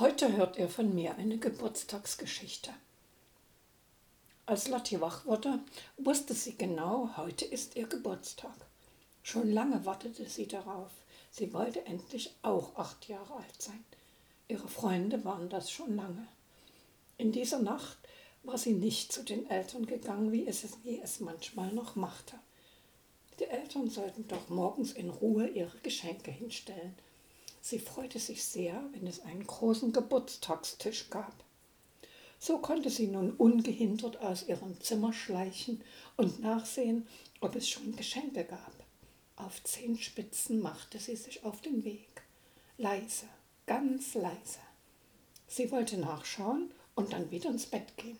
Heute hört ihr von mir eine Geburtstagsgeschichte. Als Lotti wach wurde, wusste sie genau, heute ist ihr Geburtstag. Schon lange wartete sie darauf. Sie wollte endlich auch acht Jahre alt sein. Ihre Freunde waren das schon lange. In dieser Nacht war sie nicht zu den Eltern gegangen, wie es, wie es manchmal noch machte. Die Eltern sollten doch morgens in Ruhe ihre Geschenke hinstellen. Sie freute sich sehr, wenn es einen großen Geburtstagstisch gab. So konnte sie nun ungehindert aus ihrem Zimmer schleichen und nachsehen, ob es schon Geschenke gab. Auf Zehenspitzen machte sie sich auf den Weg. Leise, ganz leise. Sie wollte nachschauen und dann wieder ins Bett gehen.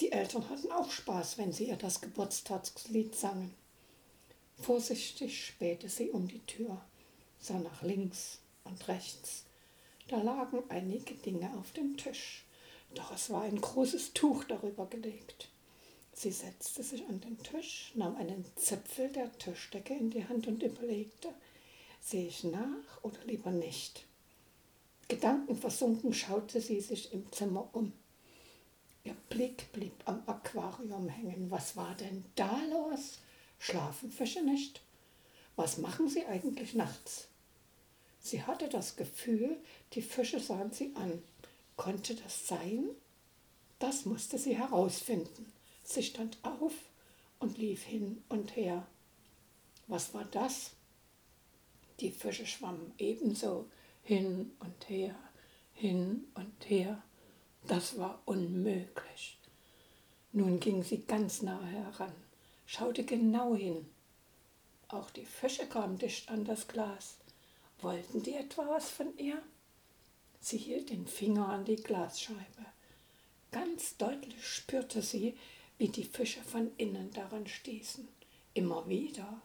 Die Eltern hatten auch Spaß, wenn sie ihr das Geburtstagslied sangen. Vorsichtig spähte sie um die Tür, sah nach links und rechts. Da lagen einige Dinge auf dem Tisch doch es war ein großes Tuch darüber gelegt. Sie setzte sich an den Tisch, nahm einen Zipfel der Tischdecke in die Hand und überlegte, sehe ich nach oder lieber nicht? Gedankenversunken schaute sie sich im Zimmer um. Ihr Blick blieb am Aquarium hängen. Was war denn da los? Schlafen Fische nicht? Was machen sie eigentlich nachts? Sie hatte das Gefühl, die Fische sahen sie an. Konnte das sein? Das musste sie herausfinden. Sie stand auf und lief hin und her. Was war das? Die Fische schwammen ebenso hin und her, hin und her. Das war unmöglich. Nun ging sie ganz nahe heran, schaute genau hin. Auch die Fische kamen dicht an das Glas. Wollten die etwa was von ihr? Sie hielt den Finger an die Glasscheibe. Ganz deutlich spürte sie, wie die Fische von innen daran stießen. Immer wieder.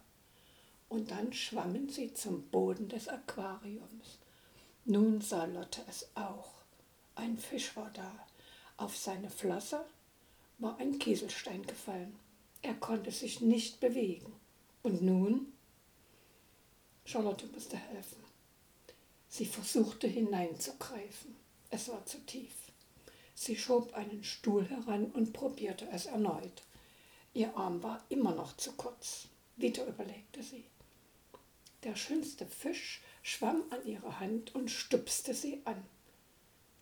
Und dann schwammen sie zum Boden des Aquariums. Nun sah Lotte es auch. Ein Fisch war da. Auf seine Flosse war ein Kieselstein gefallen. Er konnte sich nicht bewegen. Und nun? Charlotte musste helfen. Sie versuchte hineinzugreifen. Es war zu tief. Sie schob einen Stuhl heran und probierte es erneut. Ihr Arm war immer noch zu kurz. Wieder überlegte sie. Der schönste Fisch schwamm an ihre Hand und stupste sie an.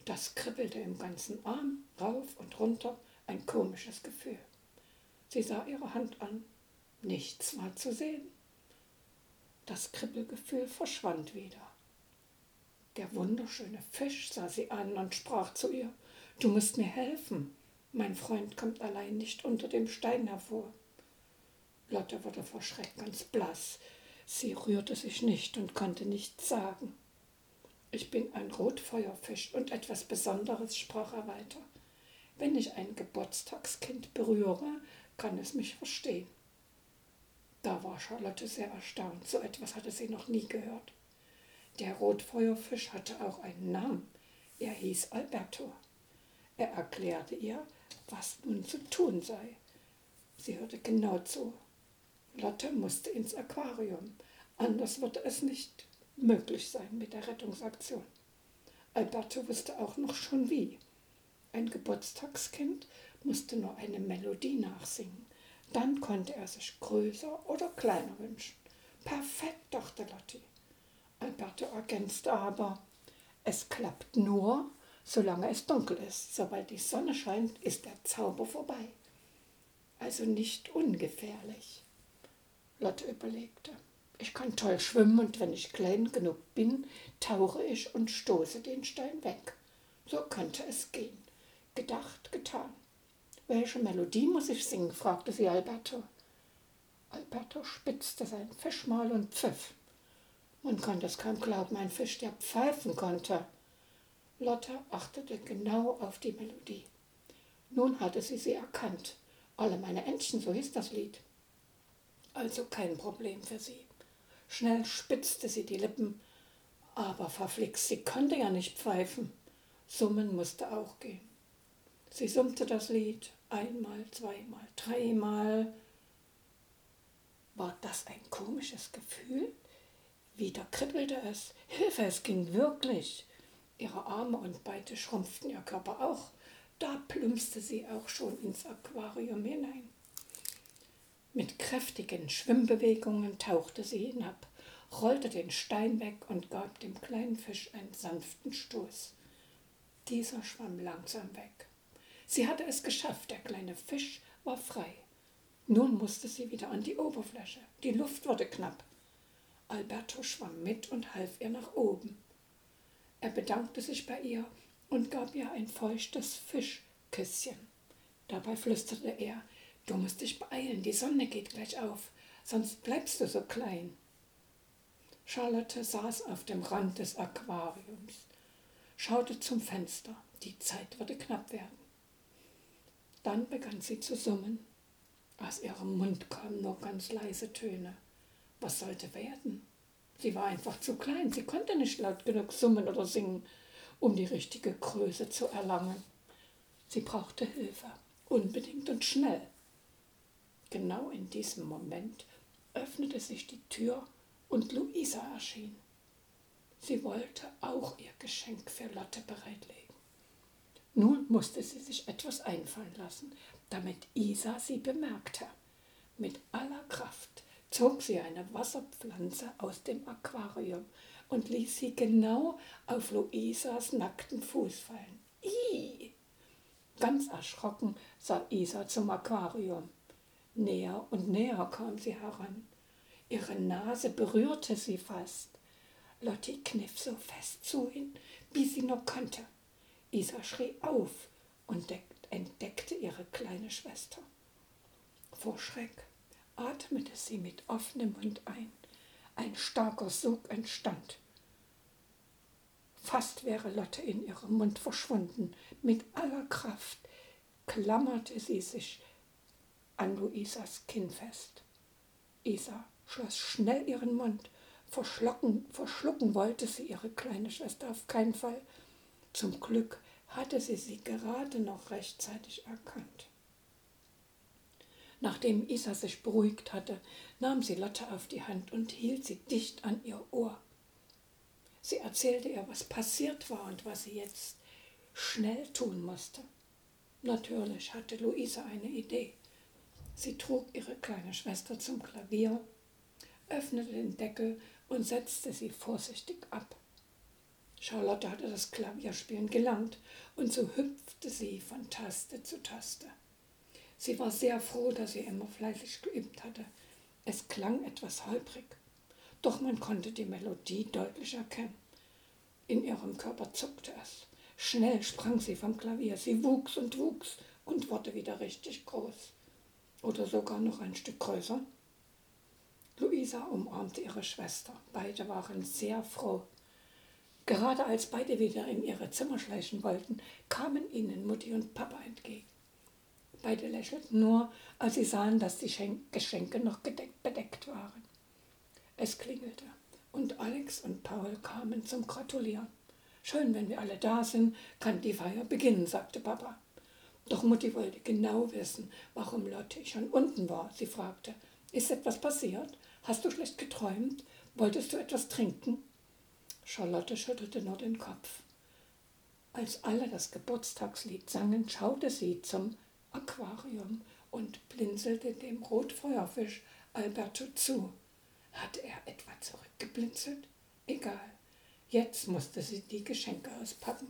Das kribbelte im ganzen Arm, rauf und runter, ein komisches Gefühl. Sie sah ihre Hand an. Nichts war zu sehen. Das Kribbelgefühl verschwand wieder. Der wunderschöne Fisch sah sie an und sprach zu ihr, Du musst mir helfen, mein Freund kommt allein nicht unter dem Stein hervor. Lotte wurde vor Schreck ganz blass. Sie rührte sich nicht und konnte nichts sagen. Ich bin ein Rotfeuerfisch und etwas Besonderes, sprach er weiter. Wenn ich ein Geburtstagskind berühre, kann es mich verstehen. Da war Charlotte sehr erstaunt. So etwas hatte sie noch nie gehört. Der Rotfeuerfisch hatte auch einen Namen. Er hieß Alberto. Er erklärte ihr, was nun zu tun sei. Sie hörte genau zu. Lotte musste ins Aquarium, anders würde es nicht möglich sein mit der Rettungsaktion. Alberto wusste auch noch schon wie. Ein Geburtstagskind musste nur eine Melodie nachsingen. Dann konnte er sich größer oder kleiner wünschen. Perfekt, dachte Lotti. Alberto ergänzte aber, es klappt nur, solange es dunkel ist. Sobald die Sonne scheint, ist der Zauber vorbei. Also nicht ungefährlich. Lotte überlegte. Ich kann toll schwimmen und wenn ich klein genug bin, tauche ich und stoße den Stein weg. So könnte es gehen. Gedacht, getan. Welche Melodie muss ich singen? fragte sie Alberto. Alberto spitzte sein Fischmaul und pfiff. Man konnte es kaum glauben, ein Fisch, der pfeifen konnte. Lotte achtete genau auf die Melodie. Nun hatte sie sie erkannt. Alle meine Entchen, so hieß das Lied. Also kein Problem für sie. Schnell spitzte sie die Lippen, aber verflixt, sie konnte ja nicht pfeifen. Summen musste auch gehen. Sie summte das Lied einmal, zweimal, dreimal. War das ein komisches Gefühl? Wieder kribbelte es. Hilfe, es ging wirklich. Ihre Arme und beide schrumpften ihr Körper auch. Da plumpste sie auch schon ins Aquarium hinein. Mit kräftigen Schwimmbewegungen tauchte sie hinab, rollte den Stein weg und gab dem kleinen Fisch einen sanften Stoß. Dieser schwamm langsam weg. Sie hatte es geschafft, der kleine Fisch war frei. Nun musste sie wieder an die Oberfläche. Die Luft wurde knapp. Alberto schwamm mit und half ihr nach oben. Er bedankte sich bei ihr und gab ihr ein feuchtes Fischküsschen. Dabei flüsterte er, du musst dich beeilen, die Sonne geht gleich auf, sonst bleibst du so klein. Charlotte saß auf dem Rand des Aquariums, schaute zum Fenster, die Zeit würde knapp werden. Dann begann sie zu summen. Aus ihrem Mund kamen nur ganz leise Töne. Was sollte werden? Sie war einfach zu klein. Sie konnte nicht laut genug summen oder singen, um die richtige Größe zu erlangen. Sie brauchte Hilfe, unbedingt und schnell. Genau in diesem Moment öffnete sich die Tür und Luisa erschien. Sie wollte auch ihr Geschenk für Lotte bereitlegen. Nun musste sie sich etwas einfallen lassen, damit Isa sie bemerkte. Mit aller Kraft zog sie eine Wasserpflanze aus dem Aquarium und ließ sie genau auf Luisas nackten Fuß fallen. Ih! Ganz erschrocken sah Isa zum Aquarium. Näher und näher kam sie heran. Ihre Nase berührte sie fast. Lotti kniff so fest zu hin, wie sie nur konnte. Isa schrie auf und entdeckte ihre kleine Schwester. Vor Schreck atmete sie mit offenem Mund ein. Ein starker Sog entstand. Fast wäre Lotte in ihrem Mund verschwunden. Mit aller Kraft klammerte sie sich an Luisas Kinn fest. Isa schloss schnell ihren Mund. Verschlucken, verschlucken wollte sie ihre kleine Schwester auf keinen Fall. Zum Glück hatte sie sie gerade noch rechtzeitig erkannt. Nachdem Isa sich beruhigt hatte, nahm sie Lotte auf die Hand und hielt sie dicht an ihr Ohr. Sie erzählte ihr, was passiert war und was sie jetzt schnell tun musste. Natürlich hatte Luisa eine Idee. Sie trug ihre kleine Schwester zum Klavier, öffnete den Deckel und setzte sie vorsichtig ab. Charlotte hatte das Klavierspielen gelernt und so hüpfte sie von Taste zu Taste. Sie war sehr froh, dass sie immer fleißig geübt hatte. Es klang etwas holprig, doch man konnte die Melodie deutlich erkennen. In ihrem Körper zuckte es. Schnell sprang sie vom Klavier. Sie wuchs und wuchs und wurde wieder richtig groß. Oder sogar noch ein Stück größer. Luisa umarmte ihre Schwester. Beide waren sehr froh. Gerade als beide wieder in ihre Zimmer schleichen wollten, kamen ihnen Mutti und Papa entgegen. Beide lächelten nur, als sie sahen, dass die Geschenke noch bedeckt waren. Es klingelte und Alex und Paul kamen zum Gratulieren. Schön, wenn wir alle da sind, kann die Feier beginnen, sagte Papa. Doch Mutti wollte genau wissen, warum Lotte schon unten war. Sie fragte, ist etwas passiert? Hast du schlecht geträumt? Wolltest du etwas trinken? Charlotte schüttelte nur den Kopf. Als alle das Geburtstagslied sangen, schaute sie zum Aquarium und blinzelte dem Rotfeuerfisch Alberto zu. Hatte er etwa zurückgeblinzelt? Egal. Jetzt musste sie die Geschenke auspacken.